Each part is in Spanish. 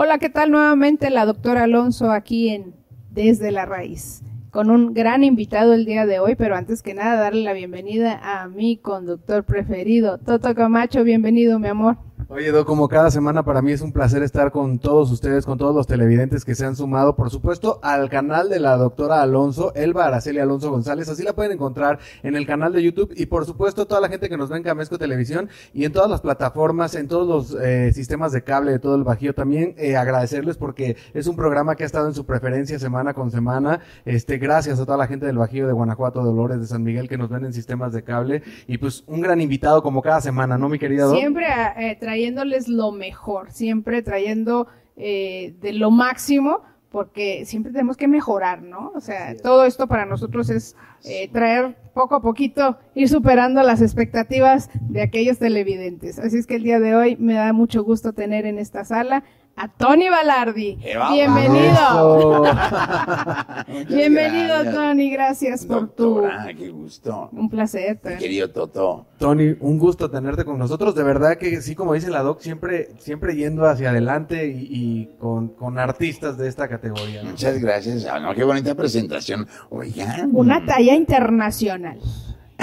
Hola, ¿qué tal nuevamente la doctora Alonso aquí en Desde la Raíz? Con un gran invitado el día de hoy, pero antes que nada darle la bienvenida a mi conductor preferido, Toto Camacho, bienvenido mi amor. Oye, Do, como cada semana para mí es un placer estar con todos ustedes, con todos los televidentes que se han sumado, por supuesto, al canal de la doctora Alonso, Elba Araceli Alonso González. Así la pueden encontrar en el canal de YouTube y, por supuesto, toda la gente que nos ve en Camesco Televisión y en todas las plataformas, en todos los eh, sistemas de cable de todo el Bajío. También eh, agradecerles porque es un programa que ha estado en su preferencia semana con semana. Este, gracias a toda la gente del Bajío de Guanajuato, Dolores, de San Miguel que nos ven en sistemas de cable y pues un gran invitado como cada semana, ¿no, mi querida Do? Siempre eh, trayéndoles lo mejor, siempre trayendo eh, de lo máximo, porque siempre tenemos que mejorar, ¿no? O sea, todo esto para nosotros es eh, traer poco a poquito, ir superando las expectativas de aquellos televidentes. Así es que el día de hoy me da mucho gusto tener en esta sala a Tony Balardi. Bienvenido. Bienvenido, gracias. Tony. Gracias por tu. Qué gusto. Un placer. Mi Tony. querido Toto. Tony, un gusto tenerte con nosotros. De verdad que sí, como dice la doc, siempre, siempre yendo hacia adelante y, y con, con artistas de esta categoría. ¿no? Muchas gracias. Ah, no, qué bonita presentación. Oigan. Una talla internacional.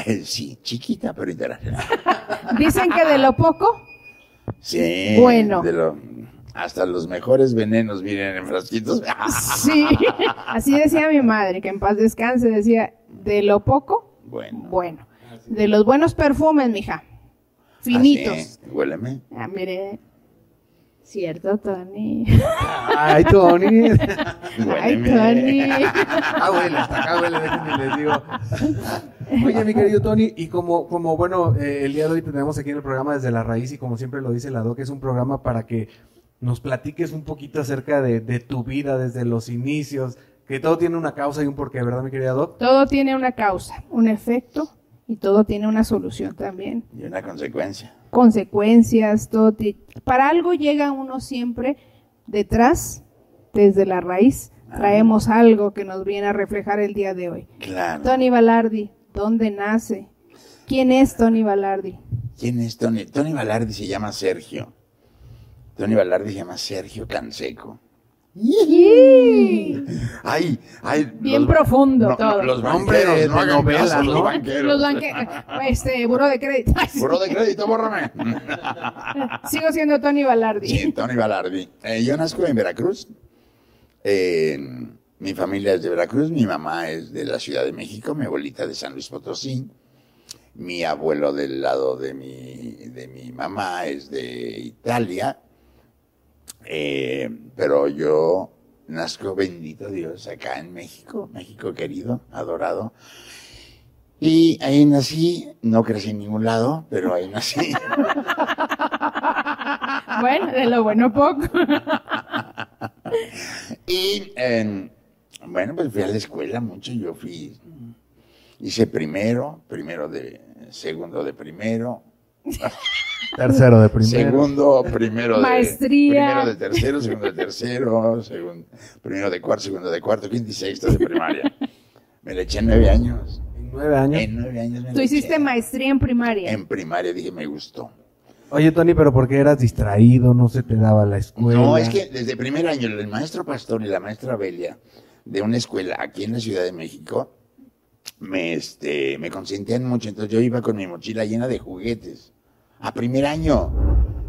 Eh, Sí, chiquita, pero internacional. Dicen que de lo poco, Sí. Bueno. de lo- hasta los mejores venenos vienen en frasquitos. sí. Así decía mi madre, que en paz descanse, decía, de lo poco, Bueno. bueno. De los buenos perfumes, mija. Finitos. Así, Huéleme. Ah, mire. Cierto, Tony. Ay, Tony. Ay. Tony. Ah, huele, hasta acá huele, déjenme les digo. Oye, mi querido Tony, y como, como bueno, eh, el día de hoy tenemos aquí en el programa Desde la Raíz, y como siempre lo dice la DOC, es un programa para que nos platiques un poquito acerca de, de tu vida desde los inicios, que todo tiene una causa y un porqué, ¿verdad, mi querida Doc? Todo tiene una causa, un efecto y todo tiene una solución también. Y una consecuencia. Consecuencias, todo. Para algo llega uno siempre detrás, desde la raíz. Traemos algo que nos viene a reflejar el día de hoy. Claro. Tony Balardi, ¿dónde nace? ¿Quién es Tony Balardi? ¿Quién es Tony? Tony Balardi se llama Sergio. Tony Balardi se llama Sergio Canseco. Ay, ay. Bien los- profundo no, todo. Los banqueros, de- no hagan novela, caso, ¿no? los banqueros. Los banque, este, buro de crédito. Buró de crédito, bórrame. Sigo siendo Tony Balardi. Sí, Tony Balardi. Eh, yo nazco en Veracruz. Eh, mi familia es de Veracruz, mi mamá es de la Ciudad de México, mi abuelita de San Luis Potosí. Mi abuelo del lado de mi, de mi mamá es de Italia. Eh, pero yo nazco, bendito Dios, acá en México, México querido, adorado. Y ahí nací, no crecí en ningún lado, pero ahí nací. Bueno, de lo bueno poco. Y eh, bueno, pues fui a la escuela mucho. Yo fui, hice primero, primero de, segundo de primero, Tercero de primero. segundo, primero de Maestría. primero de tercero, segundo de tercero, segundo, primero de cuarto, segundo de cuarto, quinto y sexto de primaria. Me le eché nueve años. En nueve años. En nueve años me Tú le hiciste eché. maestría en primaria. En primaria dije me gustó. Oye, Tony, pero porque eras distraído, no se te daba la escuela. No, es que desde primer año el maestro Pastor y la maestra Belia de una escuela aquí en la Ciudad de México me, este, me consentían mucho. Entonces yo iba con mi mochila llena de juguetes a primer año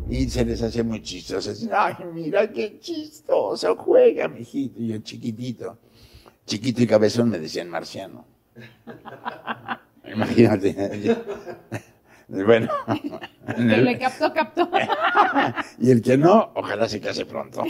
y se les hacía muy chistoso. Así, Ay, mira qué chistoso juega, mijito. Y yo chiquitito, chiquito y cabezón me decían marciano. Imagínate. Bueno, en Que el- le captó, captó. y el que no, ojalá se case pronto.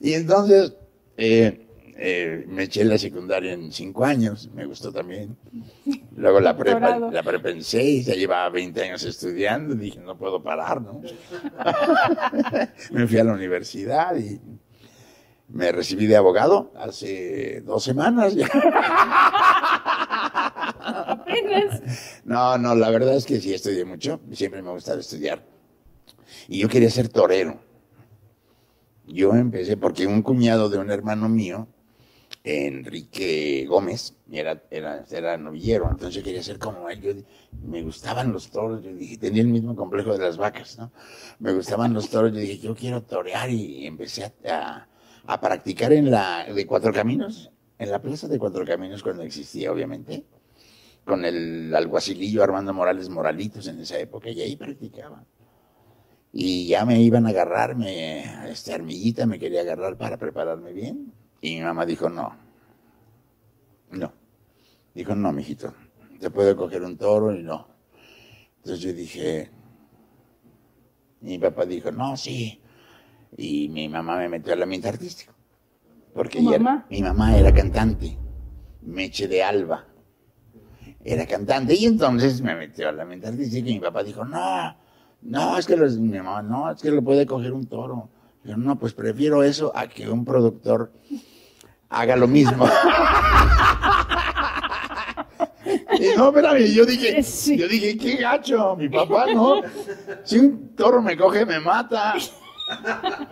y entonces eh, eh, me eché la secundaria en cinco años, me gustó también. Luego la prepa, la prepa en seis, ya llevaba 20 años estudiando, dije, no puedo parar, ¿no? me fui a la universidad y me recibí de abogado hace dos semanas ya. Apenas. No, no, la verdad es que sí estudié mucho, siempre me ha gustado estudiar. Y yo quería ser torero. Yo empecé porque un cuñado de un hermano mío Enrique Gómez, era, era, era novillero, entonces yo quería ser como él. Me gustaban los toros, yo dije, tenía el mismo complejo de las vacas, ¿no? Me gustaban los toros, yo dije, yo quiero torear y empecé a, a practicar en la de Cuatro Caminos, en la plaza de Cuatro Caminos cuando existía, obviamente, con el alguacilillo Armando Morales Moralitos en esa época, y ahí practicaba. Y ya me iban a agarrarme, esta armillita me quería agarrar para prepararme bien. Y mi mamá dijo, no, no. Dijo, no, mijito, te puedo coger un toro y no. Entonces yo dije, mi papá dijo, no, sí. Y mi mamá me metió al ambiente artístico. Porque ¿Tu ella- mamá? mi mamá era cantante, Meche de Alba. Era cantante y entonces me metió al ambiente artístico y mi papá dijo, no, no, es que los, mi mamá, no, es que lo puede coger un toro. Yo, no, pues prefiero eso a que un productor haga lo mismo. Y no, espérame, yo dije, Sí. yo dije, qué gacho, mi papá, ¿no? Si un toro me coge, me mata.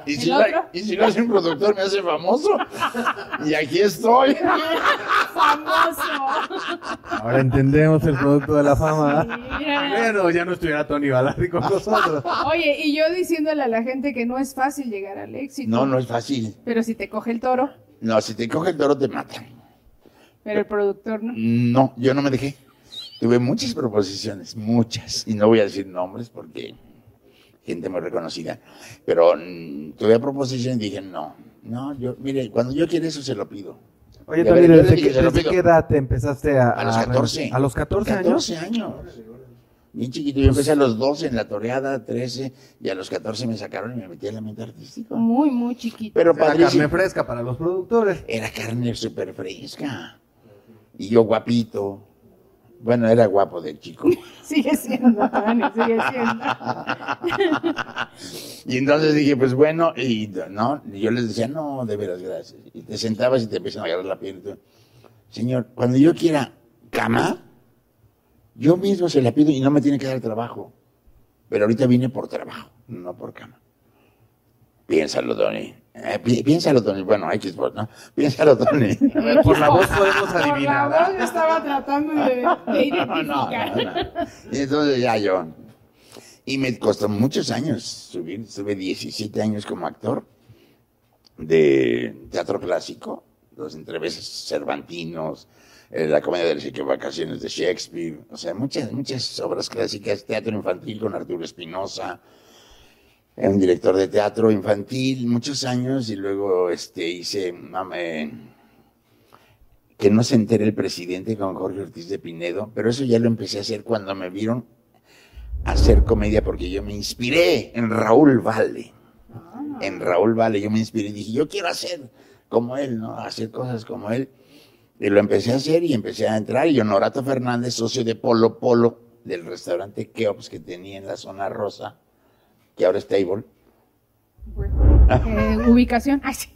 Y si, ¿El la- y si lo hace un productor, me hace famoso. Y aquí estoy. Famoso. Ahora entendemos el producto de la fama. Mira. Bueno, ya no estuviera Tony Balardi con nosotros. Oye, y yo diciéndole a la gente que no es fácil llegar al éxito. No, no es fácil. Pero si te coge el toro, No, si te coge el toro, te matan. pero el productor no. No, yo no me dejé. Tuve muchas proposiciones, muchas. Y no voy a decir nombres porque gente muy reconocida. Pero mm, tuve proposiciones y dije, no, no, yo, mire, cuando yo quiero eso se lo pido. Oye, yo ¿desde, qué, edad te empezaste a... A los a- 14. ¿A los 14, años? 14 años. Bien chiquito. Yo empecé a los 12 en la toreada, 13, y a los 14 me sacaron y me metí en la mente artística. Muy, muy chiquito. Pero Era carne fresca para los productores. Era carne súper fresca. Y yo guapito. Bueno, era guapo de chico. Sigue siendo, Tony, sigue siendo. Y entonces dije, pues bueno, y no, y yo les decía, no, de veras, gracias. Y te sentabas y te empiezan a agarrar la piel. y tú, Señor, cuando yo quiera cama, yo mismo se la pido y no me tiene que dar trabajo. Pero ahorita vine por trabajo, no por cama. Piénsalo, Tony. Eh, pi- piénsalo, Tony. Bueno, hay que ¿no? Piénsalo, Tony. Por la voz podemos Por la adivinar. voz yo estaba tratando de, de No, no, identificar. no, no. Y entonces ya yo. Y me costó muchos años subir. Estuve 17 años como actor de teatro clásico, los entreveses cervantinos, eh, la comedia de las equivocaciones de Shakespeare, o sea, muchas, muchas obras clásicas, teatro infantil con Arturo Espinosa, era un director de teatro infantil muchos años y luego este hice mam- eh, que no se entere el presidente con Jorge Ortiz de Pinedo, pero eso ya lo empecé a hacer cuando me vieron hacer comedia porque yo me inspiré en Raúl Valle. En Raúl Valle yo me inspiré y dije, yo quiero hacer como él, ¿no? Hacer cosas como él. Y lo empecé a hacer y empecé a entrar. Y Honorato Fernández, socio de Polo Polo, del restaurante Keops que tenía en la zona rosa, que ahora es Table, Eh, ubicación. Ay, sí.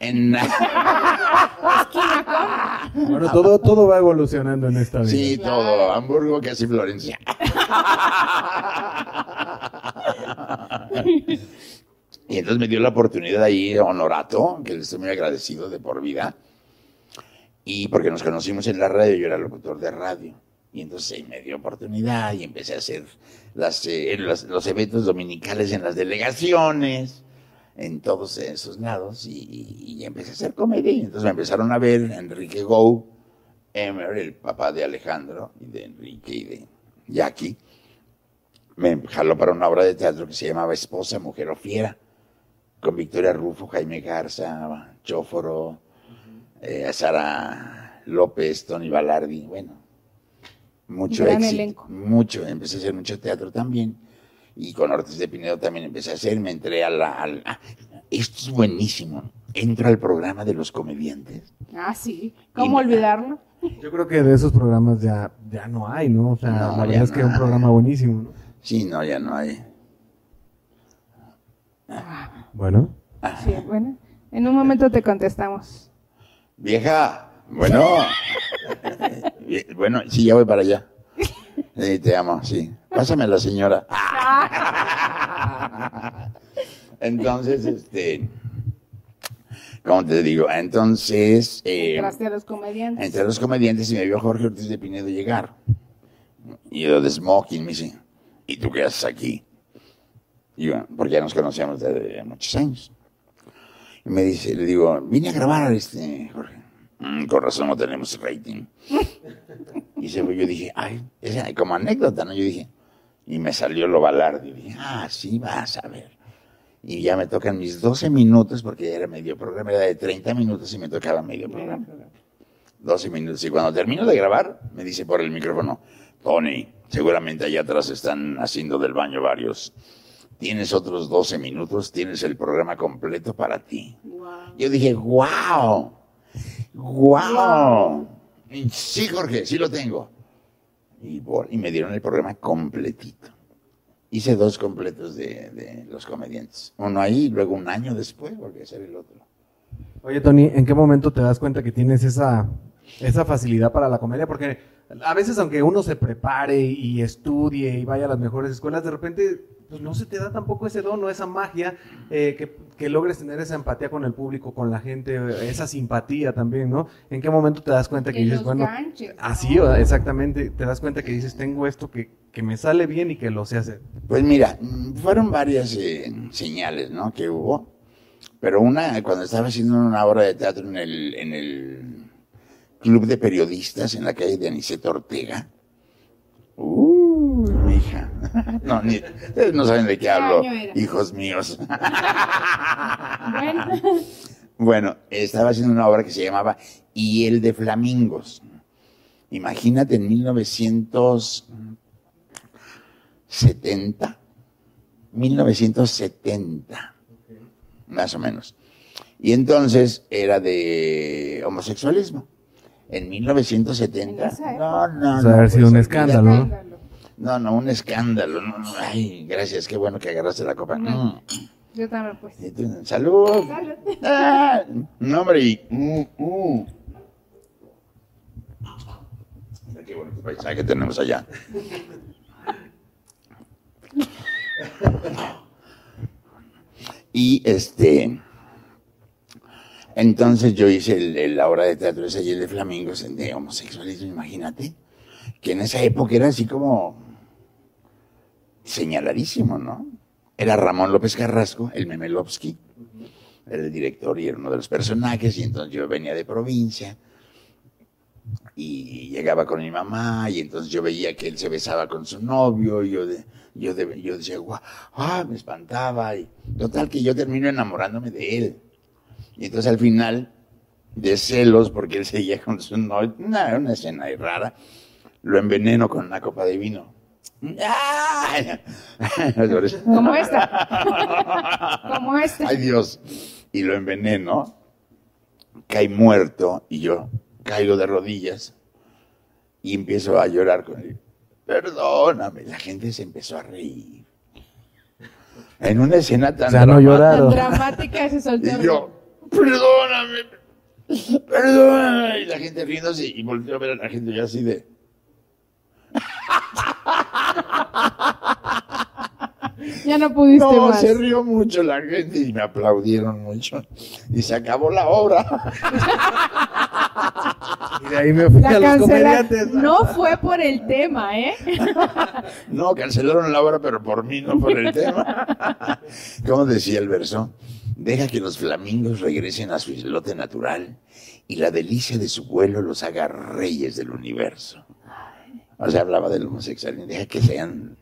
en... Bueno, todo, todo va evolucionando en esta vida. Sí, todo, Hamburgo, casi Florencia. y entonces me dio la oportunidad ahí Honorato, que le estoy muy agradecido de por vida. Y porque nos conocimos en la radio, yo era locutor de radio. Y entonces me dio oportunidad y empecé a hacer las, eh, los, los eventos dominicales en las delegaciones, en todos esos lados. Y empecé a hacer comedia. Y entonces me empezaron a ver Enrique Gou, Emer, el papá de Alejandro y de Enrique y de Jackie, me jaló para una obra de teatro que se llamaba Esposa, Mujer o Fiera, con Victoria Rufo, Jaime Garza, Chóforo, eh, Sara López, Tony Balardi, bueno, mucho Gran éxito, elenco. mucho, empecé a hacer mucho teatro también, y con Ortiz de Pinedo también empecé a hacer, me entré a la... al- ah, esto es buenísimo, entro al programa de los comediantes, Ah, sí. ¿Cómo Y- olvidarlo? Yo creo que de esos programas ya, ya no hay, ¿no? O sea, No, la verdad es no que es un programa buenísimo, ¿no? sí, no, ya no hay. Bueno. Sí, bueno. En un momento te contestamos. Vieja, bueno. Bueno, sí, ya voy para allá. Sí, te amo, sí. Pásame a la señora. Entonces, este. ¿Cómo te digo? Entonces, eh, Entraste a los comediantes. entre los comediantes y me vio Jorge Ortiz de Pinedo llegar. Y yo de smoking me dice, ¿y tú qué haces aquí? Y yo, porque ya nos conocíamos desde muchos años. Y me dice, le digo, vine a grabar este, Jorge. "Mm, con razón no tenemos rating. y se fue, yo dije, ay, esa, como anécdota, ¿no? Yo dije, y me salió lo balardo. Y dije, ah, sí, vas a ver. Y ya me tocan mis 12 minutos, porque ya era medio programa, era de 30 minutos y me tocaba medio programa. 12 minutos. Y cuando termino de grabar, me dice por el micrófono, Tony, seguramente allá atrás están haciendo del baño varios. Tienes otros 12 minutos, tienes el programa completo para ti. Yo dije, wow, wow. Y, Sí, Jorge, sí lo tengo. Y, me dieron el programa completito. Hice dos completos de, de los comediantes. Uno ahí luego un año después volví a hacer el otro. Oye, Tony, ¿en qué momento te das cuenta que tienes esa, esa facilidad para la comedia? Porque a veces, aunque uno se prepare y estudie y vaya a las mejores escuelas, de repente pues no se te da tampoco ese don o esa magia eh, que, que logres tener esa empatía con el público, con la gente, esa simpatía también, ¿no? ¿En qué momento te das cuenta que, Que dices, los bueno, ganches, así, exactamente, te das cuenta que dices, tengo esto que, que me sale bien y que lo sé hacer? Pues mira, fueron varias eh, señales, ¿no? Que hubo. Pero una, cuando estaba haciendo una obra de teatro en el, en el Club de Periodistas en la calle de Aniceto Ortega. Uh, hija. No, ni, no saben de qué hablo, hijos míos. Bueno, Bueno, estaba haciendo una obra que se llamaba Y el de Flamingos. Imagínate en 1970. 1970. Más o menos. Y entonces era de homosexualismo. En 1970. En No, no, O sea, no. haber sido pues, un escándalo. No, no, un escándalo. No, no, ay, gracias, qué bueno que agarraste la copa. No. Mm. Yo también, pues. Tú, Salud. Salud. Ah, no, hombre. mm, mm. Mira Qué bonito paisaje tenemos allá. Y este. Entonces yo hice el- el- la obra de teatro esa y el de Flamingos de homosexualismo, imagínate. Que en esa época era así como señaladísimo, ¿no? Era Ramón López Carrasco, el Memelovsky, era el director y era uno de los personajes, y entonces yo venía de provincia y llegaba con mi mamá, y entonces yo veía que él se besaba con su novio, y yo, de- yo, yo decía, guau, ah, me espantaba, y total que yo termino enamorándome de él. Y entonces al final, de celos, porque él seguía con su novio, una, una escena rara, lo enveneno con una copa de vino. ¡Ay! Como esta. Como esta. Ay Dios. Y lo enveneno, cae muerto y yo caigo de rodillas y empiezo a llorar con él. Perdóname, la gente se empezó a reír. En una escena tan O sea, no. Tan dramática ese soltero. Y yo, perdóname, perdóname. Y la gente riéndose y volteó a ver a la gente ya así de... Ya no pudiste No, más. se rió mucho la gente y me aplaudieron mucho. Y se acabó la obra. Y de ahí me fui La a los cancela- comediantes. No fue por el tema, ¿eh? No, cancelaron la obra, pero por mí, no por el tema. ¿Cómo decía el verso? Deja que los flamingos regresen a su islote natural y la delicia de su vuelo los haga reyes del universo. O sea, hablaba del homosexual. Deja que sean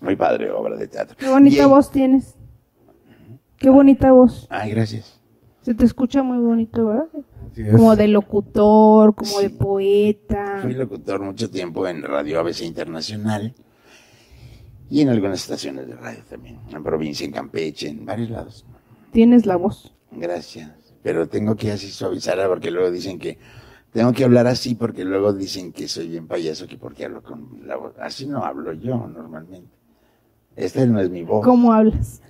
muy padre obra de teatro. Qué bonita Y- voz tienes. Qué bonita voz. Ay, gracias. Se te escucha muy bonito, ¿verdad? Como de locutor, como de poeta. Fui locutor mucho tiempo en Radio ABC Internacional y en algunas estaciones de radio también. En provincia, en Campeche, en varios lados. Tienes la voz. Gracias. Pero tengo que así suavizarla porque luego dicen que tengo que hablar así porque luego dicen que soy bien payaso que porque hablo con la voz. Así no hablo yo normalmente. Esta no es mi voz. ¿Cómo hablas?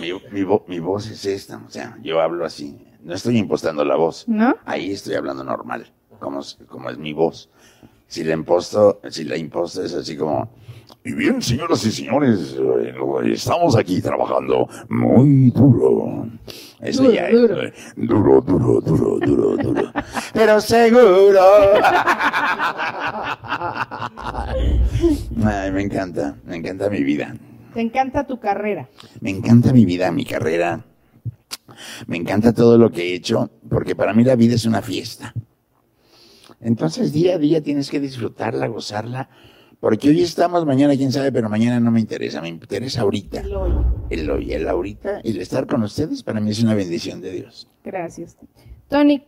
Mi, mi vo- mi voz es esta. O sea, yo hablo así. No estoy impostando la voz. ¿No? Ahí estoy hablando normal, como, como es mi voz. Si la imposto, si la imposto es así como, y bien, señoras y señores, eh, estamos aquí trabajando muy duro. Eso Duro, ya duro. es duro, duro, duro, duro, duro. Pero seguro. Ay, me encanta, me encanta mi vida. Te encanta tu carrera. Me encanta mi vida, mi carrera. Me encanta todo lo que he hecho, porque para mí la vida es una fiesta. Entonces, día a día tienes que disfrutarla, gozarla, porque hoy estamos, mañana quién sabe, pero mañana no me interesa, me interesa ahorita. El hoy. El hoy, el ahorita, el estar con ustedes, para mí es una bendición de Dios. Gracias. Tony,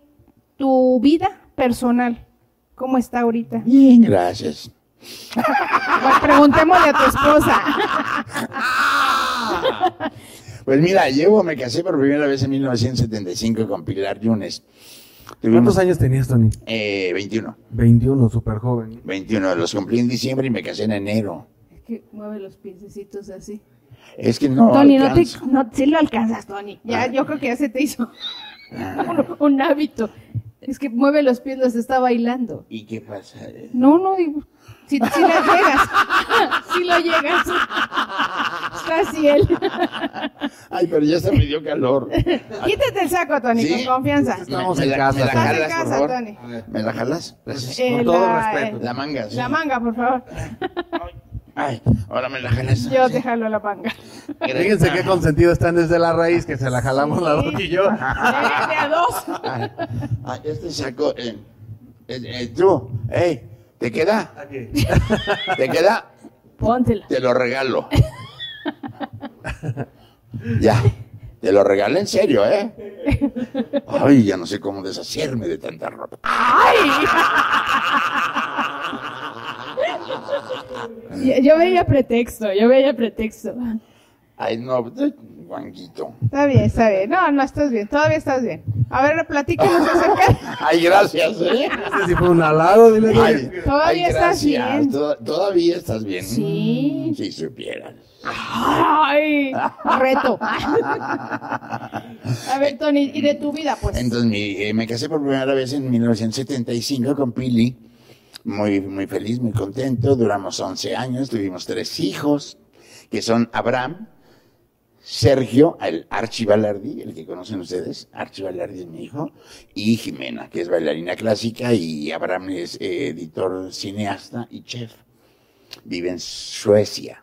tu vida personal, ¿cómo está ahorita? Bien, gracias. Pues preguntémosle a tu esposa. Pues mira, llevo, me casé por primera vez en 1975 con Pilar Yunes. ¿Cuántos años tenías, Tony? Eh, 21. 21, súper joven. 21, los cumplí en diciembre y me casé en enero. Es que mueve los piececitos así. Es que no. Tony, no te, no, sí lo alcanzas, Tony. Ya, Ah. yo creo que ya se te hizo un, un hábito. Es que mueve los pies, los está bailando. ¿Y qué pasa? No, no, digo, si, si le llegas, si lo llegas. Está así él. Ay, pero ya se me dio calor. Quítate el saco, Tony, ¿Sí? con confianza. Estamos en la- casa, me la en jalas, por favor. Tony. ¿Me la jalas? Gracias. Eh, Con todo la, respeto. eh, La manga, sí. La manga, por favor. Ay, ahora me la jalas. Yo Sí. te jalo la manga. Fíjense qué consentido están desde la raíz, que se la jalamos la Doc y yo. De, a dos. Ay, ay, este saco. Eh, eh, eh, tú, hey, ¿te queda? ¿Te queda? Póntela. Te lo regalo. ya. Te lo regalé en serio, ¿eh? Ay, ya no sé cómo deshacerme de tanta ropa. Yo, yo veía pretexto, yo veía pretexto. Ay, no, guanguito. Está bien, está bien. No, no estás bien, todavía estás bien. A ver, platícanos acerca. Ay, gracias, ¿eh? Este sí fue un halago, dile. Ay, Todavía ay, estás bien. Toda- todavía estás bien. Sí. Mm, Si supieras. Ay, reto. A ver, Tony, ¿y de tu vida, pues? Entonces mi- eh, me casé por primera vez en 1975 con Pili. Muy, muy feliz, muy contento. Duramos 11 años, tuvimos tres hijos, que son Abraham, Sergio, el Archie Balardi, el que conocen ustedes, Archie Balardi es mi hijo, y Jimena, que es bailarina clásica, y Abraham es eh, editor, cineasta y chef. Vive en Suecia.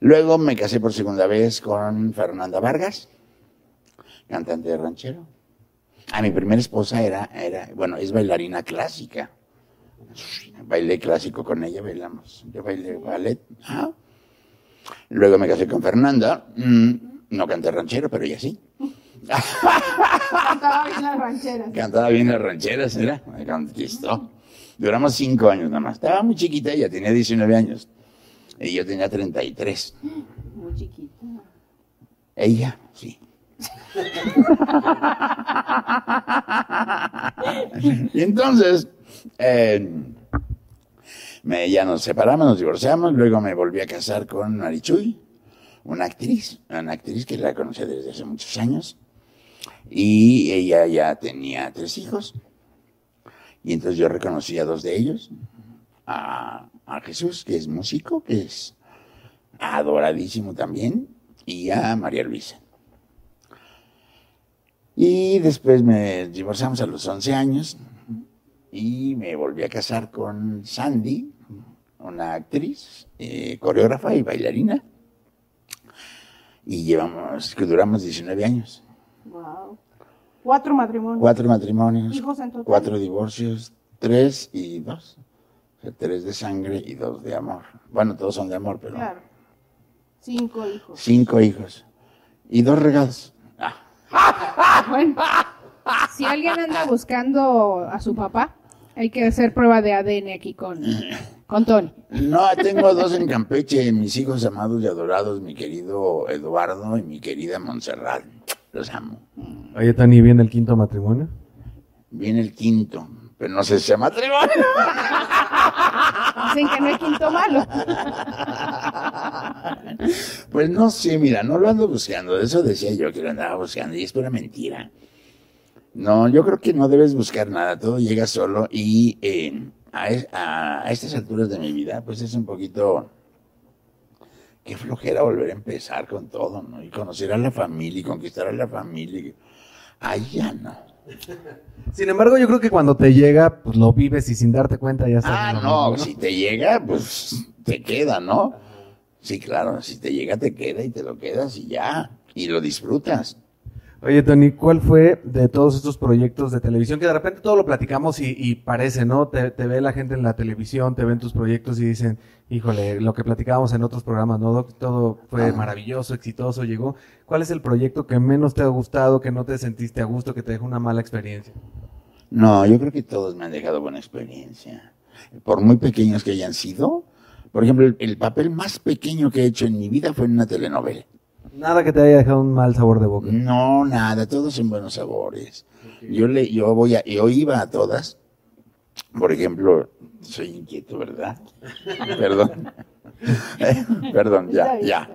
Luego me casé por segunda vez con Fernanda Vargas, cantante de ranchero. A mi primera esposa era, bueno, es bailarina clásica. Bailé clásico con ella, bailamos. Yo bailé ballet. ajá. Luego me casé con Fernanda. mm, no canté ranchero, pero ella sí. Cantaba bien las rancheras. Cantaba bien las rancheras, era. Me conquistó. Duramos cinco años nada más. Estaba muy chiquita, ella tenía 19 años. Y yo tenía 33. Muy chiquita. Ella, sí. y entonces, eh, me, ya nos separamos, nos divorciamos, luego me volví a casar con Marichuy, una actriz, una actriz que la conocí desde hace muchos años, y ella ya tenía tres hijos, y entonces yo reconocí a dos de ellos, a, a Jesús, que es músico, que es adoradísimo también, y a María Luisa. Y después me divorciamos a los 11 años y me volví a casar con Sandy, una actriz, eh, coreógrafa y bailarina. Y llevamos, que duramos 19 años. Wow. Cuatro matrimonios. Cuatro matrimonios, ¿Hijos en total? cuatro divorcios, tres y dos. O sea, tres de sangre y dos de amor. Bueno, todos son de amor, pero Claro. Cinco hijos. cinco hijos. Y dos regados. Ah. Bueno, si alguien anda buscando a su papá, hay que hacer prueba de ADN aquí con, con Tony. No, tengo dos en Campeche, mis hijos amados y adorados, mi querido Eduardo y mi querida Montserrat. Los amo. Oye, Tony, ¿viene el quinto matrimonio? Viene el quinto, pero no sé si sea matrimonio. Dicen que no hay quinto malo. Pues no sé, mira, no lo ando buscando. De eso decía yo que lo andaba buscando y es pura mentira. No, yo creo que no debes buscar nada, todo llega solo y eh, a, es- a- a estas alturas de mi vida, pues es un poquito qué flojera volver a empezar con todo, ¿no? Y conocer a la familia y conquistar a la familia. Ay, ya no. Sin embargo, yo creo que cuando te llega, pues lo vives y sin darte cuenta ya estás. Ah, no, mismo, si te llega, pues te queda, ¿no? Sí, claro, si te llega, te queda y te lo quedas y ya, y lo disfrutas. Oye, Tony, ¿cuál fue de todos estos proyectos de televisión que de repente todo lo platicamos y, y parece, ¿no? Te, te ve la gente en la televisión, te ven tus proyectos y dicen, híjole, lo que platicábamos en otros programas, ¿no? Doc? Todo fue maravilloso, exitoso, llegó. ¿Cuál es el proyecto que menos te ha gustado, que no te sentiste a gusto, que te dejó una mala experiencia? No, yo creo que todos me han dejado buena experiencia. Por muy pequeños que hayan sido. Por ejemplo, el, el papel más pequeño que he hecho en mi vida fue en una telenovela. Nada que te haya dejado un mal sabor de boca. No, nada, todos en buenos sabores. Yo le, yo voy a, yo iba a todas. Por ejemplo, soy inquieto, ¿verdad? Perdón. Perdón, ya, ya.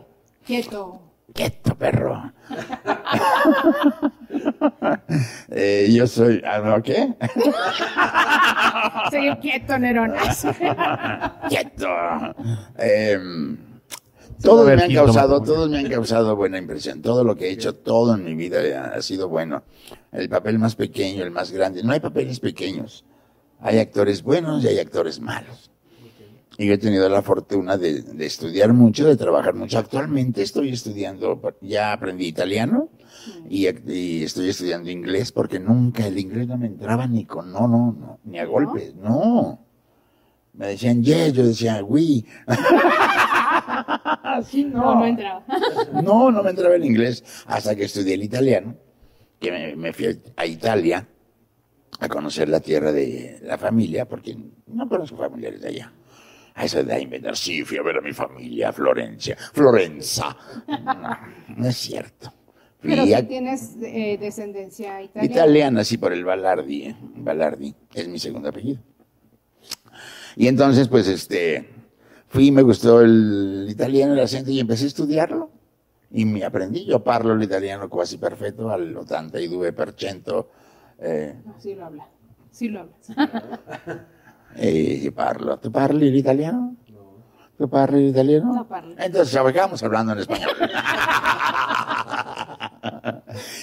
Quieto. Quieto, perro. Eh, yo soy, ah, ¿no? ¿qué? Seguir quieto, Nerón. Quieto. Em, todos me han causado, todos me han causado buena impresión. Todo lo que he hecho, todo en mi vida ha, sido bueno. El papel más pequeño, el más grande. No hay papeles pequeños. Hay actores buenos y hay actores malos. Y yo he tenido la fortuna de, de estudiar mucho, de trabajar mucho. Actualmente estoy estudiando, ya aprendí italiano y, y estoy estudiando inglés porque nunca el inglés no me entraba ni con no, no, no, ni a golpes, no. Me decían yes, yo decía we. Así No, no entraba. no, no me entraba el inglés hasta que estudié el italiano, que me, me fui a Italia a conocer la tierra de la familia, porque no conozco familiares de allá. A esa edad inventar, sí, fui a ver a mi familia, Florencia, Florenza. No, no es cierto. Fui Pero a- si tienes eh, descendencia italiana. Italiana, sí, por el Balardi, ¿eh? Balardi, es mi segundo apellido. Y entonces, pues, este, fui, me gustó el italiano, el acento, y empecé a estudiarlo. Y me aprendí, yo parlo el italiano casi perfecto, al 82%, eh, No, sí lo habla. Sí lo habla. eh, parlo. ¿Tú parli l'italiano? ¿Tú parli l'italiano? No parlo. Entonces, acabamos hablando en español.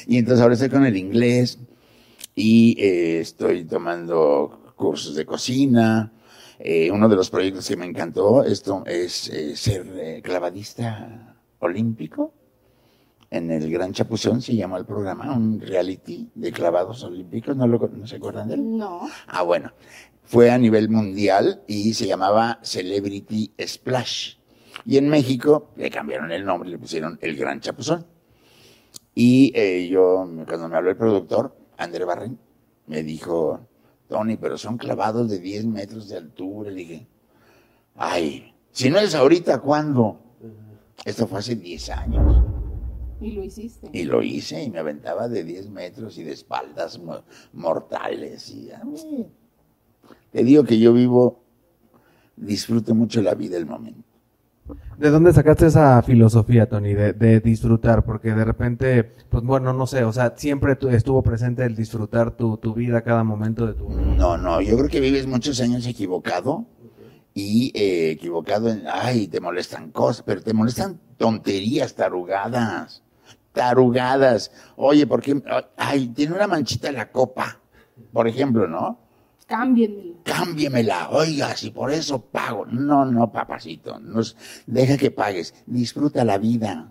y entonces ahora estoy con el inglés y eh, estoy tomando cursos de cocina. Eh, uno de los proyectos que me encantó esto es eh, ser eh, clavadista olímpico. En el Gran Chapuzón se llama el programa, un reality de clavados olímpicos. ¿No, lo, no se acuerdan de él? No. Ah, bueno. Fue a nivel mundial y se llamaba Celebrity Splash. Y en México le cambiaron el nombre, le pusieron El Gran Chapuzón. Y yo, cuando me habló el productor, André Barren, me dijo, Tony, pero son clavados de 10 metros de altura. Le dije, ay, si no es ahorita, ¿cuándo? Esto fue hace 10 años. Y lo hiciste. Y lo hice y me aventaba de 10 metros y de espaldas mo- mortales. Y a mí, te digo que yo vivo, disfruto mucho la vida, el momento. ¿De dónde sacaste esa filosofía, Tony, de, de disfrutar? Porque de repente, pues bueno, no sé, o sea, siempre tu- estuvo presente el disfrutar tu, tu vida, cada momento de tu vida. No, no, yo creo que vives muchos años equivocado y eh, equivocado en, ay, te molestan cosas, pero te molestan tonterías, tarugadas, tarugadas. Oye, ¿por qué? Ay, tiene una manchita en la copa, por ejemplo, ¿no? Cámbienmelo. cámbiemela, oiga, si por eso pago. No, no, papacito, nos, deja que pagues, disfruta la vida,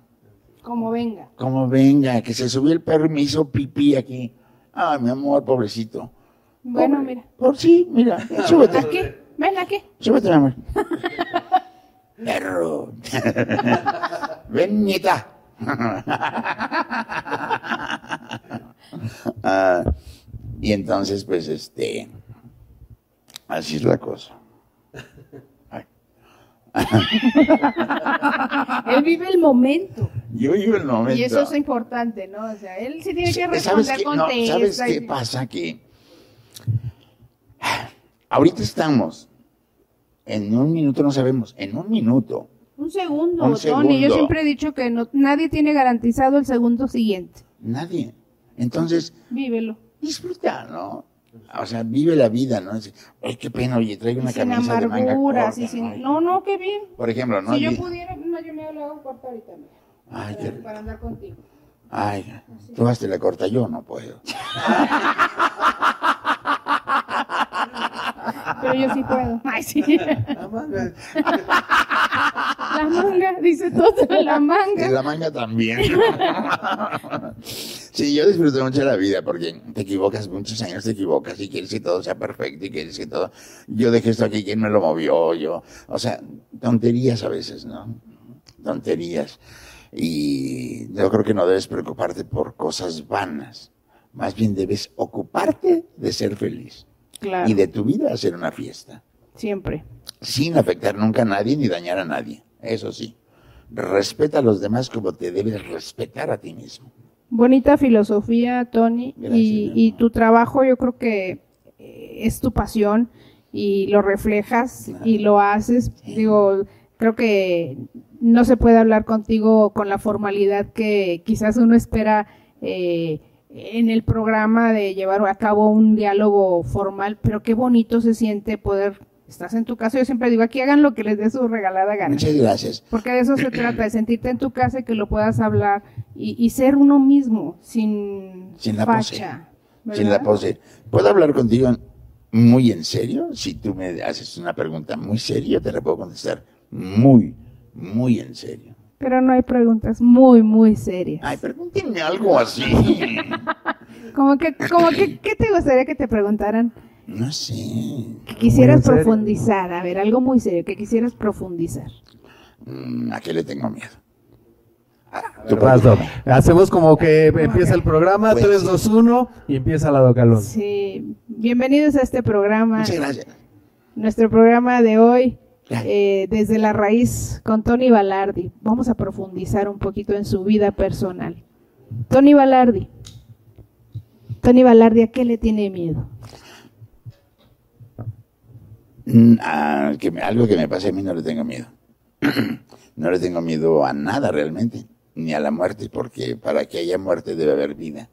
Como venga. como venga, que se subió el hizo pipí aquí. Ay, mi amor, pobrecito. Bueno, Pobre. mira. Por sí, mira, súbete, Aquí. Ven aquí. súbete, mi amor. Perro. Ven, nieta. Ah, y entonces, pues, este, así es la cosa. Él vive el momento. Yo vivo el momento. Y eso es importante, ¿no? O sea, él sí tiene que ¿Sabes responder qué? con No, ¿Sabes qué pasa? Que ahorita estamos, en un minuto no sabemos, en un minuto. Un segundo, Un Tony. segundo. Yo siempre he dicho que no, nadie tiene garantizado el segundo siguiente. Nadie. Entonces, Vívelo. disfruta, ¿no? O sea, vive la vida, ¿no? Dice, Ay, qué pena, oye, traigo una sin camisa de manga amarguras corta. y sin... No, no, qué bien. Por ejemplo, ¿no? si yo pudiera, no, yo me la hago un corto ahorita. Ay, Para, qué- para andar contigo. ay, tú hazte la corta, yo no puedo. Pero yo sí puedo. Ay, sí. La manga, dice todo, la Y manga. la manga también. Sí, yo disfruto mucho de la vida porque te equivocas, muchos años te equivocas y quieres que todo sea perfecto y quieres que todo... Yo dejé esto aquí, ¿quién me lo movió? Yo, o sea, tonterías a veces, ¿no? Tonterías. Y yo creo que no debes preocuparte por cosas vanas. Más bien debes ocuparte de ser feliz Claro, y de tu vida hacer una fiesta. siempre. sin afectar nunca a nadie ni dañar a nadie. Eso sí, respeta a los demás como te debes respetar a ti mismo. Bonita filosofía, Tony. Gracias, y, tu trabajo yo creo que eh, es tu pasión y lo reflejas y lo haces. Digo, creo que no se puede hablar contigo con la formalidad que quizás uno espera eh, en el programa de llevar a cabo un diálogo formal, pero qué bonito se siente poder, estás en tu casa, yo siempre digo, aquí hagan lo que les dé su regalada gana. Muchas gracias. Porque de eso se trata, de sentirte en tu casa y que lo puedas hablar y, y ser uno mismo, sin, Sin la facha. Sin la pose. ¿Puedo hablar contigo muy en serio? Si tú me haces una pregunta muy seria, te la puedo contestar muy, muy en serio. Pero no hay preguntas muy, muy serias. Ay, pregúntenme algo así. Como que, como que, ¿qué te gustaría que te preguntaran? No sé. Que quisieras profundizar, a ver, algo muy serio, que quisieras profundizar. Mm, ¿A qué le tengo miedo? Ah, ¿Qué tú pasó? pregúntame. Hacemos como que empieza el programa, Pues 3, sí. 2, 1 y empieza la Docalón. Sí, bienvenidos a este programa, Muchas gracias. nuestro programa de hoy, eh, desde la raíz con Tony Balardi. Vamos a profundizar un poquito en su vida personal. Tony Balardi. Tony Balardi, ¿a qué le tiene miedo? Mm, algo que me pase a mí no le tengo miedo. no le tengo miedo a nada realmente, ni a la muerte, porque para que haya muerte debe haber vida.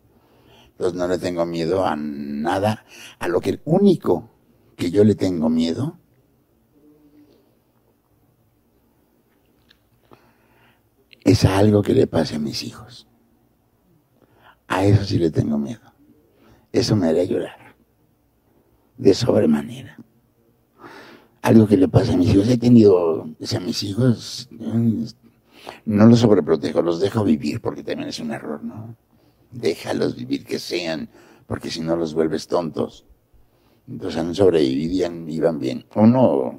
Entonces no le tengo miedo a nada, a lo que el único que yo le tengo miedo es a algo que le pase a mis hijos. A eso sí le tengo miedo. Eso me haría llorar. De sobremanera algo que le pasa a mis hijos. He tenido, o sea, mis hijos, mm, no los sobreprotejo, los dejo vivir porque también es un error, ¿no? Déjalos vivir que sean, porque si no los vuelves tontos. Entonces han sobrevivido y iban bien. Uno,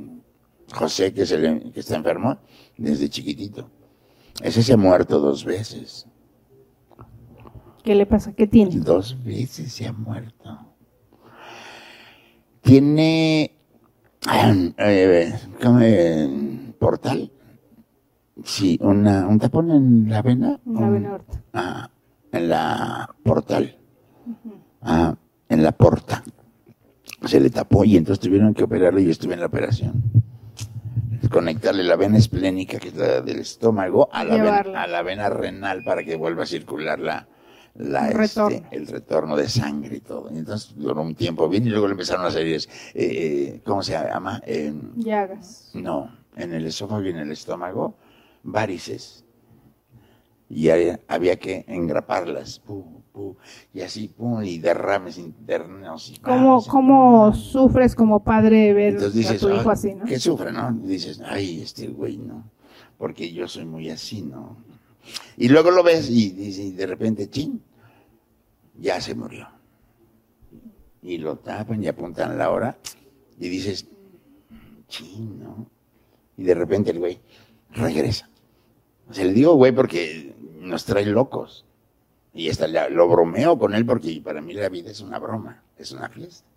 José, que, es el, que está enfermo desde chiquitito, ese se ha muerto dos veces. ¿Qué le pasa? ¿Qué tiene? Dos veces se ha muerto. Tiene eh, ¿cómo, eh, portal. Sí, una, un tapón en la vena. Una un- vena aorta. ah, en la portal. Ah, en la porta. Se le tapó y entonces tuvieron que operarlo y yo estuve en la operación. Conectarle la vena esplénica, que es la del estómago, a la, vena, a la vena renal para que vuelva a circular la, la, este, retorno. el retorno de sangre y todo. Y entonces duró un tiempo bien y luego le empezaron a salir, eh, ¿cómo se llama? Eh, Llagas. no, en el esófago y en el estómago, varices. Y había, había que engraparlas, pu, pu, y así, pum, y derrames internos. Y ¿Cómo, y- cómo sufres como padre ver Entonces a dices, tu hijo "Ay, así, no? que sufre, ¿no? Y dices, ay, este güey, no, porque yo soy muy así, ¿no? Y luego lo ves y, dices, y de repente, chin, ya se murió. Y lo tapan y apuntan la hora y dices, chin, ¿no? Y de repente el güey regresa. O sea, le digo güey porque nos trae locos. Y la- lo bromeo con él porque para mí la vida es una broma, es una fiesta.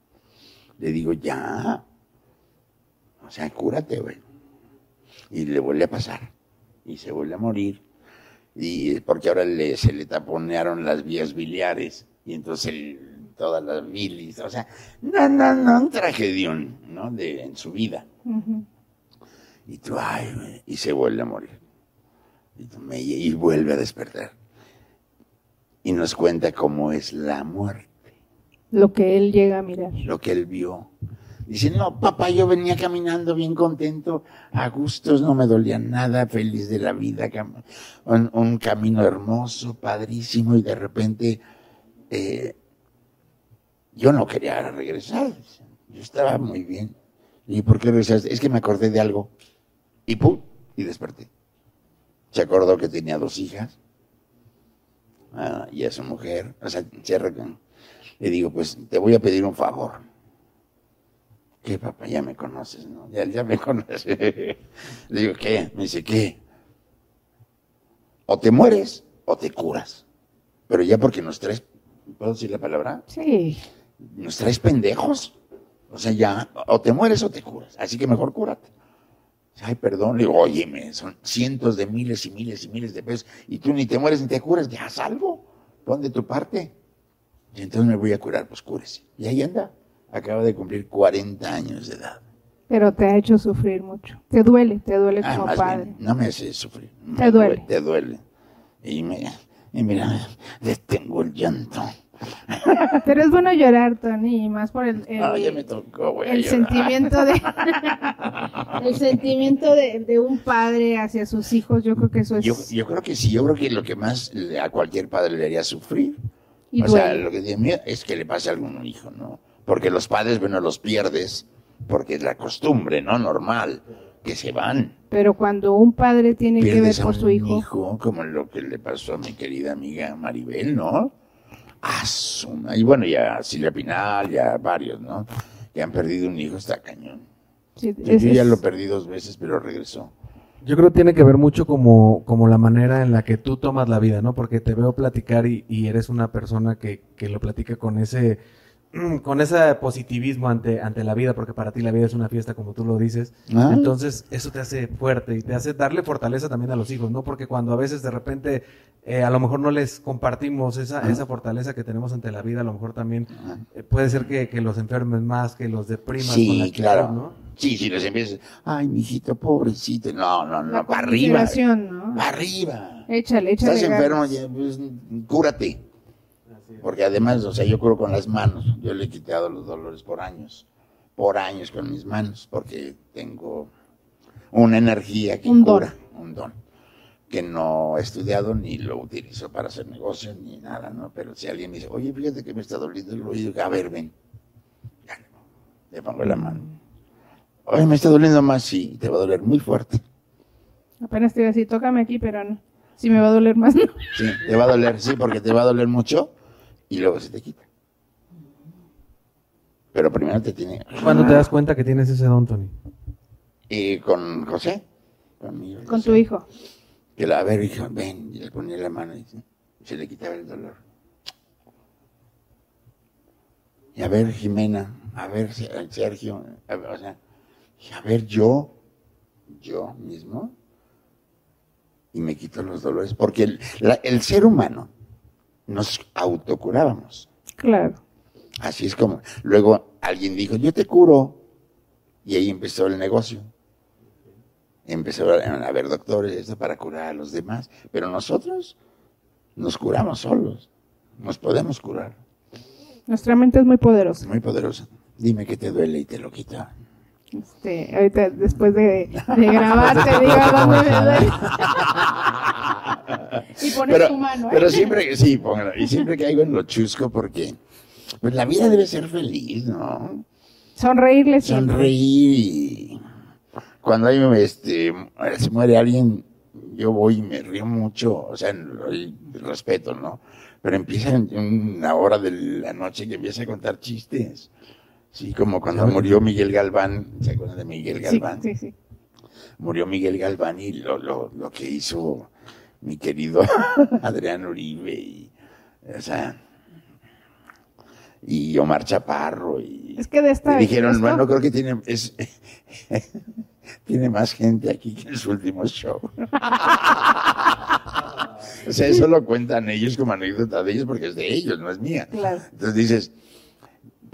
Le digo, ya. O sea, cúrate, güey. Y le vuelve a pasar. Y se vuelve a morir. Y porque ahora le, se le taponearon las vías biliares. Y entonces el- todas las bilis. O sea, no, no, no, un tragedión, ¿no? De, en su vida. Y tú, ay, y se vuelve a morir. Y, tú, me- y vuelve a despertar. Y nos cuenta cómo es la muerte, Lo que él llega a mirar. lo que él vio. Dice, no, papá, yo venía caminando bien contento, a gustos, no me dolía nada, feliz de la vida, un, un camino hermoso, padrísimo, y de repente eh, yo no quería regresar. Yo estaba muy bien. ¿Y por qué regresaste? Es que me acordé de algo. Y pum, y desperté. Se acordó que tenía dos hijas. Ah, y a su mujer. O sea. Le digo, pues te voy a pedir un favor. ¿Qué, papá? Ya me conoces, ¿no? Ya, ya me conoces. Le digo, ¿qué? Me dice, ¿qué? O te mueres o te curas. Pero ya porque nos traes, ¿puedo decir la palabra? Sí. Nos traes pendejos. O sea, ya, o te mueres o te curas. Así que mejor cúrate. Ay, perdón, le digo, óyeme, son cientos de miles y miles y miles de pesos. Y tú ni te mueres ni te curas, ya algo. Pon de tu parte. Y entonces me voy a curar, pues cúrese. Y ahí anda. Acaba de cumplir 40 años de edad. Pero te ha hecho sufrir mucho. Te duele, te duele Ah, como padre. bien, no me hace sufrir. Te Me duele. Te duele. Y, me, y mira, detengo el llanto. Pero es bueno llorar, Tony, y más por el, el, Ah, ya me tocó, güey. el sentimiento de el sentimiento de, de un padre hacia sus hijos. Yo creo que eso es Yo, yo creo que sí, yo creo que lo que más a cualquier padre le haría sufrir, y o sea, lo que tiene miedo es que le pase a algún hijo, ¿no? Porque los padres, bueno, los pierdes, porque es la costumbre, ¿no? Normal, que se van. Pero cuando un padre tiene que ver por su hijo, como lo que le pasó a mi querida amiga Maribel, ¿no? Ah, su ma- Y bueno, ya Silvia Pinal, ya varios, ¿no? Que han perdido un hijo, está cañón. sí, Yo, es- yo ya lo perdí dos veces, pero regresó. Yo creo que tiene que ver mucho como, como la manera en la que tú tomas la vida, ¿no? Porque te veo platicar y, y eres una persona que, que lo platica con ese, con ese positivismo ante, ante la vida, porque para ti la vida es una fiesta, como tú lo dices. Ah. Entonces, eso te hace fuerte y te hace darle fortaleza también a los hijos, ¿no? Porque cuando a veces de repente eh, a lo mejor no les compartimos esa, esa fortaleza que tenemos ante la vida, a lo mejor también eh, puede ser que, que los enfermes más, que los deprimas con la Sí, actitud, claro. ¿no? Sí, si los empiezas, ay, mijito, pobrecito. No, no, la no, para arriba. ¿no? Para arriba. Échale, échale. Estás enfermo, ya, pues, cúrate. Porque además, o sea, yo curo con las manos. Yo le he quitado los dolores por años. Por años con mis manos. Porque tengo una energía que Un don. Un don. Que no he estudiado ni lo utilizo para hacer negocios ni nada, ¿no? Pero si alguien me dice, oye, fíjate que me está doliendo el oído. A ver, ven. Ya, Le pongo la mano. Oye, me está doliendo más, sí. Te va a doler muy fuerte. Apenas te iba a decir, tócame aquí, pero no. Si me va a doler más, no. Sí, te va a doler, sí, porque te va a doler mucho y luego se te quita. Pero primero te tiene. ¿Cuándo te das cuenta que tienes ese don, Tony? Y con José, con mi tu hijo. Que la, a ver, hijo, ven, y le ponía la mano y se- se le quitaba el dolor. Y a ver, Jimena, a ver, Se- Sergio, a ver, o sea, y a ver, yo, yo mismo, y me quito los dolores, porque el, la- el ser humano nos autocurábamos. Claro. Así es como. Luego alguien dijo, yo te curo. Y ahí empezó el negocio. Empezó a haber doctores esto para curar a los demás. Pero nosotros nos curamos solos. Nos podemos curar. Nuestra mente es muy poderosa. Muy poderosa. Dime que te duele y te lo quita. Este, ahorita, después de, de grabar, te digo dónde me duele. y pones Pero, tu mano, ¿eh? pero siempre que sí, póngalo. Y siempre caigo en lo chusco porque pues la vida debe ser feliz, ¿no? Sonreírle siempre. sonreír y cuando hay este se muere alguien yo voy y me río mucho o sea respeto no pero empieza en una hora de la noche que empieza a contar chistes sí como cuando murió Miguel Galván se acuerdan de Miguel Sí, Galván sí, sí. murió Miguel Galván y lo, lo, lo que hizo mi querido Adrián Uribe y, o sea y Omar Chaparro y Es que de esta y dijeron, bueno, creo que tiene, es, tiene más gente aquí que en su último show. o sea, eso lo cuentan ellos como anécdota de ellos porque es de ellos, no es mía. Claro. Entonces dices,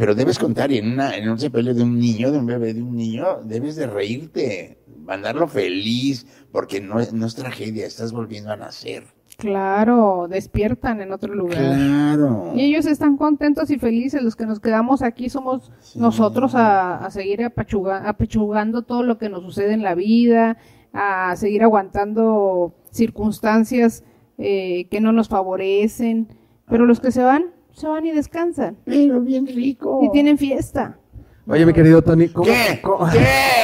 pero debes contar y en, una, en un sepelio de un niño, de un bebé, de un niño, debes de reírte, mandarlo feliz, porque no, es- no es tragedia, estás volviendo a nacer. Claro, despiertan en otro lugar. Claro. Y ellos están contentos y felices. Los que nos quedamos aquí somos nosotros a, a seguir apachuga- apechugando todo lo que nos sucede en la vida, a seguir aguantando circunstancias eh, que no nos favorecen. Pero los que se van, se van y descansan. Pero bien rico. Y tienen fiesta. Oye, mi querido Tony, ¿cómo, ¿Qué? cómo- ¿Qué,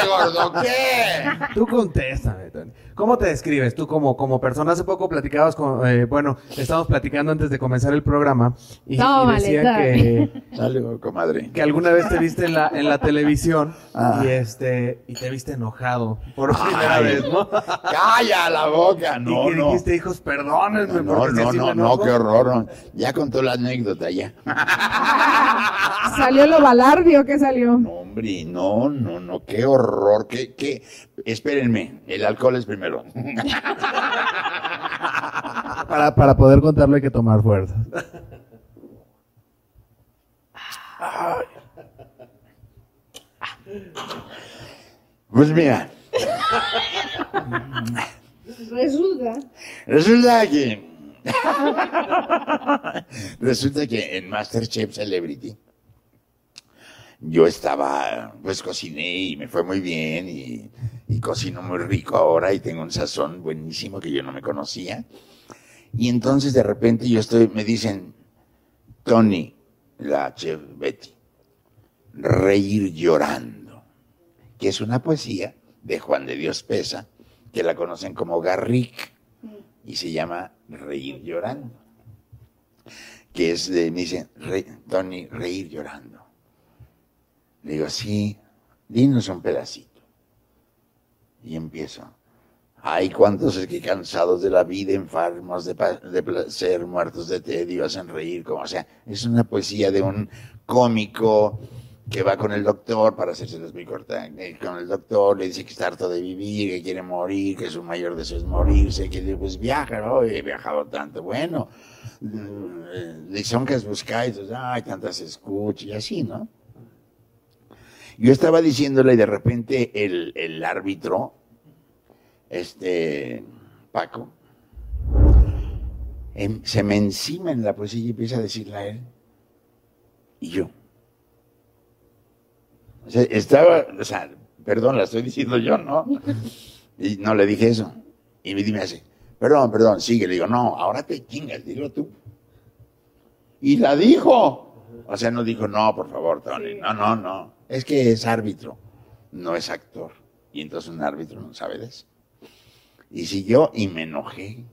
gordo? ¿Qué? Tú contéstame, Tony. ¿Cómo te describes tú como, como persona? Hace poco platicabas con, eh, bueno, estábamos platicando antes de comenzar el programa y, y Tómale, decían Tony. que, Dale, comadre. que alguna vez te viste en la, en la televisión Ah. y este, y te viste enojado por primera Ay. vez, ¿no? Calla la boca, no, y que no. dijiste, hijos, perdónenme. No, porque no, no, no, enojo". qué horror. no. Ya contó la anécdota ya. ¿Salió lo balardio que salió? No, hombre, no, no, no, qué horror, qué, qué. Espérenme, el alcohol es primero. Para, para poder contarlo hay que tomar fuerzas. Pues mira, Resulta. resulta que. resulta que en Masterchef Celebrity yo estaba, pues cociné y me fue muy bien y, y cocino muy rico ahora y tengo un sazón buenísimo que yo no me conocía. Y entonces de repente yo estoy, me dicen, Tony, la chef Betty, reír llorando, que es una poesía de Juan de Dios Pesa, que la conocen como Garrick, y se llama Reír llorando, que es de, me dicen, "Re- Tony, reír llorando. Le digo, sí, dinos un pedacito. Y empiezo. Ay, cuántos es que cansados de la vida, enfermos de, de placer, muertos de tedio, hacen reír. Como, sea, es una poesía de un cómico que va con el doctor para hacerse los muy corta. eh, Con el doctor le dice que está harto de vivir, que quiere morir, que su mayor deseo es morirse, que pues viaja, ¿no? He viajado tanto. Bueno, mm, eh, son que buscáis, ay, tantas escuchas y así, ¿no? Yo estaba diciéndole y de repente el, el árbitro, este Paco, em- se me encima en la poesía y empieza a decirle a él. Y yo. O sea, estaba, o sea, perdón, la estoy diciendo yo, ¿no? Y no le dije eso. Y me hace, perdón, perdón, sigue. Le digo, no, ahora te chingas, dilo tú. Y la dijo. O sea, no dijo, no, por favor, Tony. No, no, no. Es que es árbitro, no es actor. Y entonces un árbitro no sabe de eso. Y siguió y me enojé.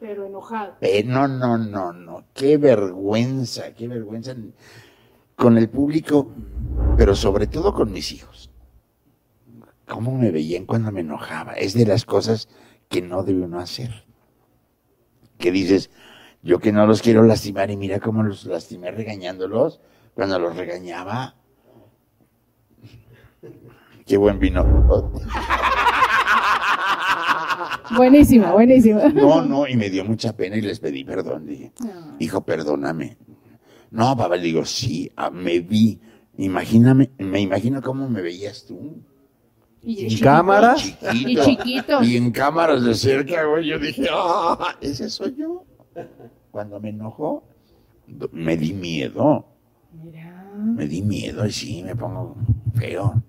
Pero enojado. Eh, no, no, no, no. Qué vergüenza, qué vergüenza con el público, pero sobre todo con mis hijos. ¿Cómo me veían cuando me enojaba? Es de las cosas que no debe uno hacer. Que dices, yo que no los quiero lastimar y mira cómo los lastimé regañándolos. Cuando los regañaba, qué buen vino. Buenísima, buenísima. No, no, y me dio mucha pena y les pedí perdón. Dije, hijo, perdóname. No, papá, le digo, sí, ah, me vi. Imagíname, me imagino cómo me veías tú. Y ¿En chiquito. cámara? Chiquito. Y chiquito. Y en cámaras de cerca, güey, yo dije, ah, ese soy yo. Cuando me enojó, me di miedo. Mira. Me di miedo y sí, me pongo feo.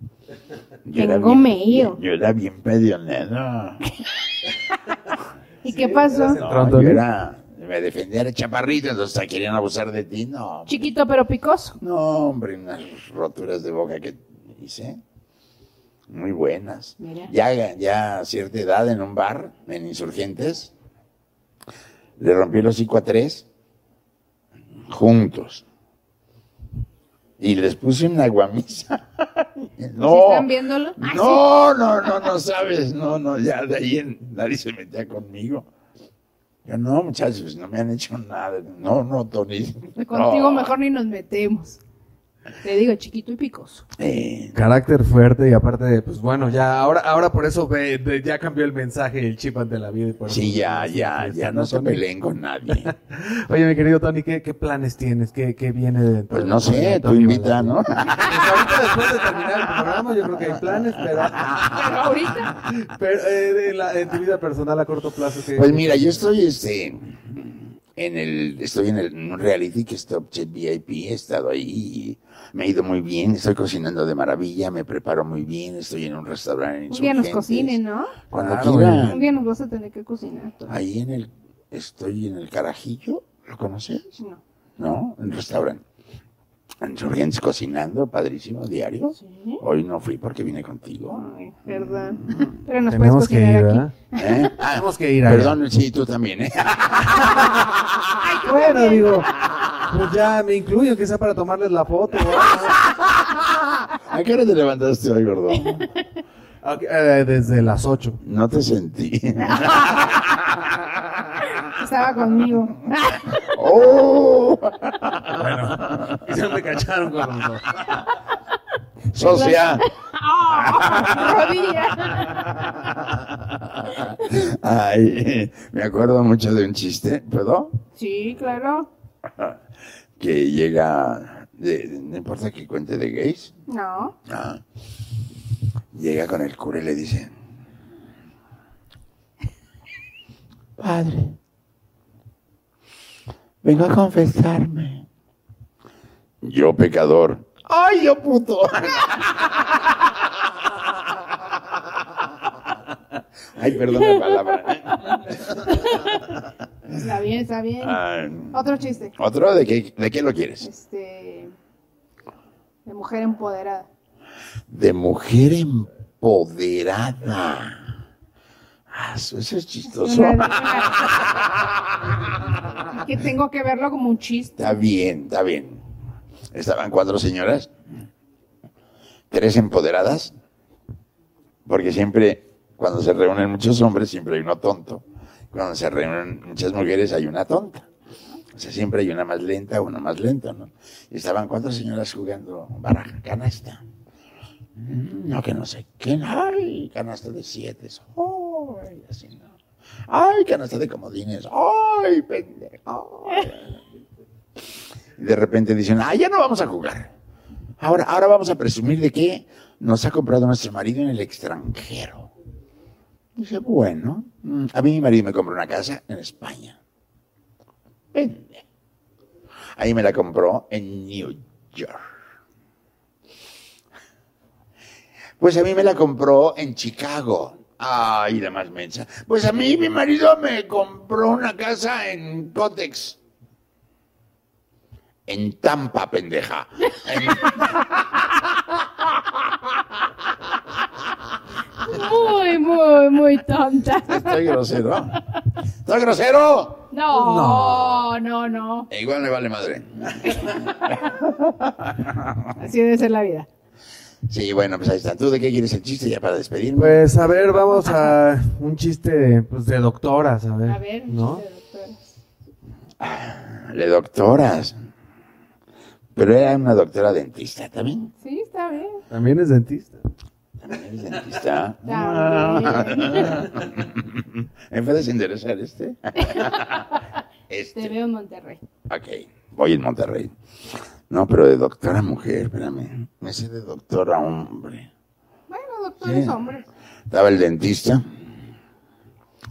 Tengo medio. Yo era bien pedionero. ¿Y qué pasó? No, yo era, me defendía de chaparrito, entonces querían abusar de ti, no. Chiquito pero picoso. No, hombre, unas roturas de boca que hice. Muy buenas. Mira. Ya, ya a cierta edad en un bar, en Insurgentes, le rompí el hocico a tres, juntos. Y les puse una guamisa. no, ¿Sí están viéndolo? Ah, no, no, no, no sabes, no, no, ya de ahí en- nadie se metía conmigo. Yo, no, muchachos, no me han hecho nada. No, no, Tony. Contigo No. mejor ni nos metemos. Te digo, chiquito y picoso. Eh, Carácter fuerte y aparte, pues bueno, ya ahora, ahora por eso ve- ve- ya cambió el mensaje y el chip ante la vida. y por sí, ya, ya, ya no se peleen con nadie. Oye, mi querido Tony, ¿qué, qué planes tienes? ¿Qué, qué viene de Pues no sé, tú invita, ¿no? Pues ahorita después de terminar el programa yo creo que hay planes, pero, Pero ahorita, pero eh, de la- en tu vida personal a corto plazo. ¿qué- Pues mira, yo estoy este en el estoy en, el, en un reality que es Top Chef VIP, he estado ahí, y me ha ido muy bien, estoy cocinando de maravilla, me preparo muy bien, estoy en un restaurante en un día nos cocinen, ¿no? Cuando Claro, quieran. Un día nos vas a tener que cocinar. Tony. Ahí en el estoy en el Carajillo, ¿lo conoces? No. ¿No? En el restaurante. En Insurgentes cocinando, padrísimo, diario. Sí. Hoy no fui porque vine contigo. Ay, verdad. Pero nos puedes Tenemos que ir. ¿Eh? Ah, Tenemos que ir allá. Perdón, sí, tú también, ¿eh? Bueno, digo, pues ya me incluyo, que sea para tomarles la foto. ¿A qué hora te levantaste hoy, gordo? Ok, eh, desde las 8. No te sentí. Estaba conmigo. ¡Oh! Bueno, y ya me cacharon con los dos. ¡Socia! ¡Ah! ¡Rodilla! Ay, me acuerdo mucho de un chiste, ¿puedo? Sí, claro. Que llega, de- no importa que cuente de gays, No. ah, llega con el cura y le dice, Padre, vengo a confesarme. Yo pecador. ¡Ay, yo puto! Ay, perdón la palabra. Está bien, está bien. Otro chiste. ¿Otro? ¿De qué, ¿De qué lo quieres? Este. De mujer empoderada. De mujer empoderada. Ah, eso es chistoso. Una- que tengo que verlo como un chiste. Está bien, está bien. Estaban cuatro señoras, tres empoderadas, porque siempre, cuando se reúnen muchos hombres, siempre hay uno tonto. Cuando se reúnen muchas mujeres, hay una tonta. O sea, siempre hay una más lenta, uno más lento, ¿no? Y estaban cuatro señoras jugando baraja, canasta. Mm, No, que no sé qué. Ay, canasta de siete. Ay, así no. Ay, canasta de comodines. Ay, pendejo. Y de repente dicen, ah, ya no vamos a jugar. Ahora, ahora vamos a presumir de que nos ha comprado nuestro marido en el extranjero. Dice, bueno, mm, a mí mi marido me compró una casa en España. Vende. Ahí me la compró en New York. Pues a mí me la compró en Chicago. Ay, la más mensa. Pues a mí mi marido me compró una casa en Cotex. En Tampa, pendeja. En- Muy, muy, muy tonta. Estoy grosero. ¿Estoy grosero? No, no, no. Igual me vale madre. Así debe ser la vida. Sí, bueno, pues ahí está. ¿Tú de qué quieres el chiste ya para despedirme? Pues a ver, vamos a un chiste pues, de doctoras, a ver. A ver, un ¿no? chiste, doctora. De doctoras. Pero era una doctora dentista también. Sí, está bien. También es dentista. También es dentista. ¿Me puedes enderezar este? Te Este. veo en Monterrey. Ok, voy en Monterrey. No, pero de doctora mujer, espérame. Me sé de doctora hombre. Bueno, doctores Sí. hombres. Estaba el dentista.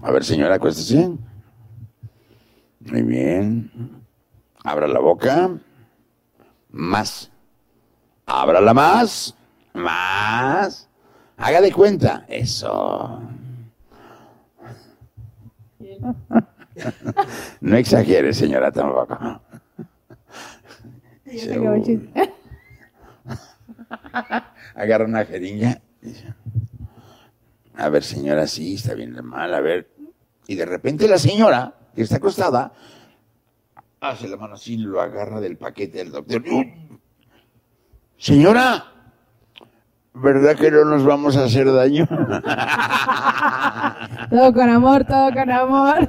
A ver, señora, acuéstese. Muy bien. Abra la boca. Más. Ábrala más. Más. Haga de cuenta. Eso. No exagere, señora, tampoco. Ya se acabó el chiste. Agarra una jeringa. dice, A ver, señora, sí, está bien mal, a ver. Y de repente la señora, que está acostada, hace la mano así, lo agarra del paquete del doctor. Señora, ¿Verdad que no nos vamos a hacer daño? Todo con amor, todo con amor.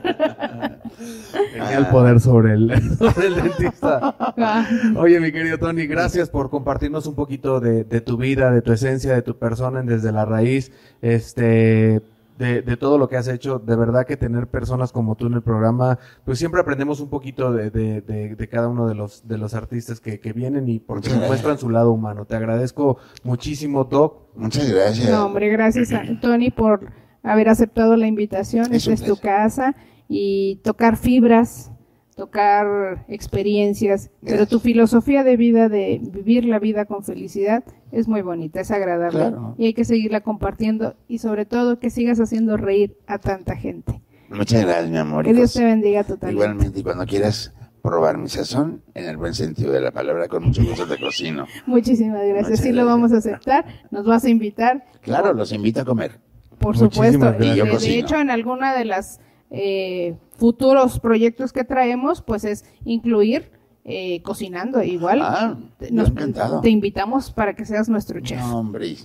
Tenía el poder sobre el, sobre el dentista. Ah, Oye, mi querido Tony, gracias por compartirnos un poquito de, de tu vida, de tu esencia, de tu persona en desde la raíz, este, de, de todo lo que has hecho. De verdad que tener personas como tú en el programa, pues siempre aprendemos un poquito de, de, de, de cada uno de los, de los artistas que, que vienen y porque muestran su lado humano. Te agradezco muchísimo, Doc. Muchas gracias. No, hombre, gracias a Tony por haber aceptado la invitación. Es Esta es tu casa y tocar fibras, tocar experiencias, pero tu filosofía de vida, de vivir la vida con felicidad, es muy bonita, es agradable Claro. y hay que seguirla compartiendo y sobre todo que sigas haciendo reír a tanta gente. Muchas gracias, mi amor. Que Dios hijos. te bendiga totalmente. Igualmente, y cuando quieras probar mi sazón, en el buen sentido de la palabra, con mucho gusto te cocino. Muchísimas gracias. Muchas Sí lo vamos a aceptar. Nos vas a invitar. Claro, los invito a comer. Por Muchísimas supuesto. gracias. Y de, hecho, en alguna de las eh, futuros proyectos que traemos, pues es incluir eh, cocinando igual. Ah, encantado. te invitamos para que seas nuestro chef. Nombre,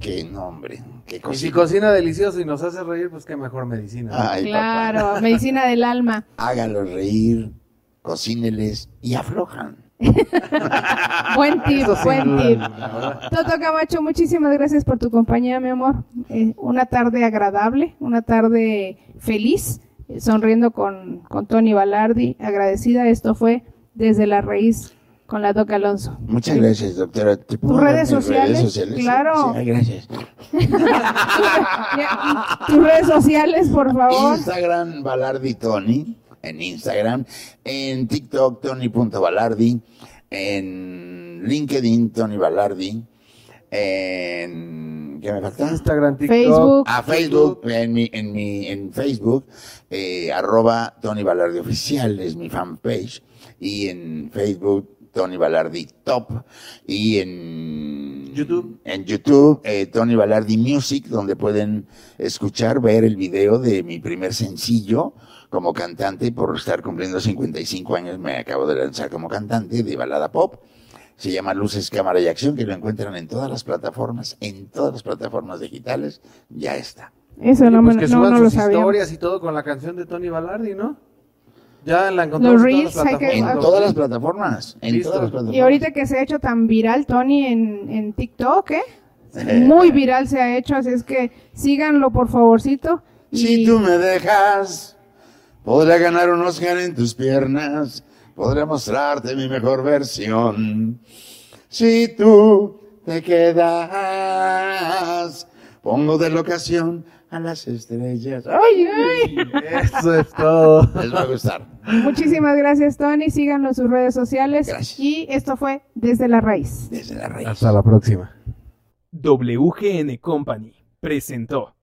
qué nombre, qué Y si cocina. cocina delicioso y nos hace reír, pues qué mejor medicina. ¿no? Ay, claro, papá. medicina del alma. Hágalos reír, cocíneles y aflojan. Buen tip, buen tip. Toto Camacho, muchísimas gracias por tu compañía, mi amor. Eh, una tarde agradable, una tarde feliz, sonriendo con, con Tony Balardi, agradecida. Esto fue desde la raíz con la Doc Alonso. Muchas gracias, doctora. ¿Te puedo ¿Tus redes mis sociales? Claro. Sí, gracias. Tus redes sociales, por favor. Instagram Balardi Tony, en Instagram, en TikTok Tony.balardi, en LinkedIn Tony Balardi, en ¿qué me falta? Instagram, TikTok. Facebook. A Facebook, en mi, en mi, en Facebook, eh, arroba Tony Balardi Oficial es mi fanpage, y en Facebook Tony Balardi Top, y en YouTube. en YouTube eh, Tony Balardi Music, donde pueden escuchar, ver el video de mi primer sencillo como cantante, por estar cumpliendo 55 años me acabo de lanzar como cantante de balada pop. Se llama Luces, Cámara y Acción, que lo encuentran en todas las plataformas, en todas las plataformas digitales, ya está. Eso Oye, no, pues me, que no, suban no lo sus sabía. historias y todo con la canción de Tony Balardi, ¿no? Ya la encontramos Los en reels todas las que- En plataformas. todas las plataformas, en Listo. todas las plataformas. Y ahorita que se ha hecho tan viral Tony en, en TikTok, ¿eh? Eh. Muy viral se ha hecho, así es que síganlo por favorcito. Si tú me dejas, podré ganar un Oscar en tus piernas, podré mostrarte mi mejor versión. Si tú te quedas, pongo de locación a las estrellas. ¡Ay, ay! Eso es todo. Les va a gustar. Muchísimas gracias, Tony. Síganlo en sus redes sociales. Gracias. Y esto fue Desde la Raíz. Desde la raíz. Hasta la próxima. WGN Company presentó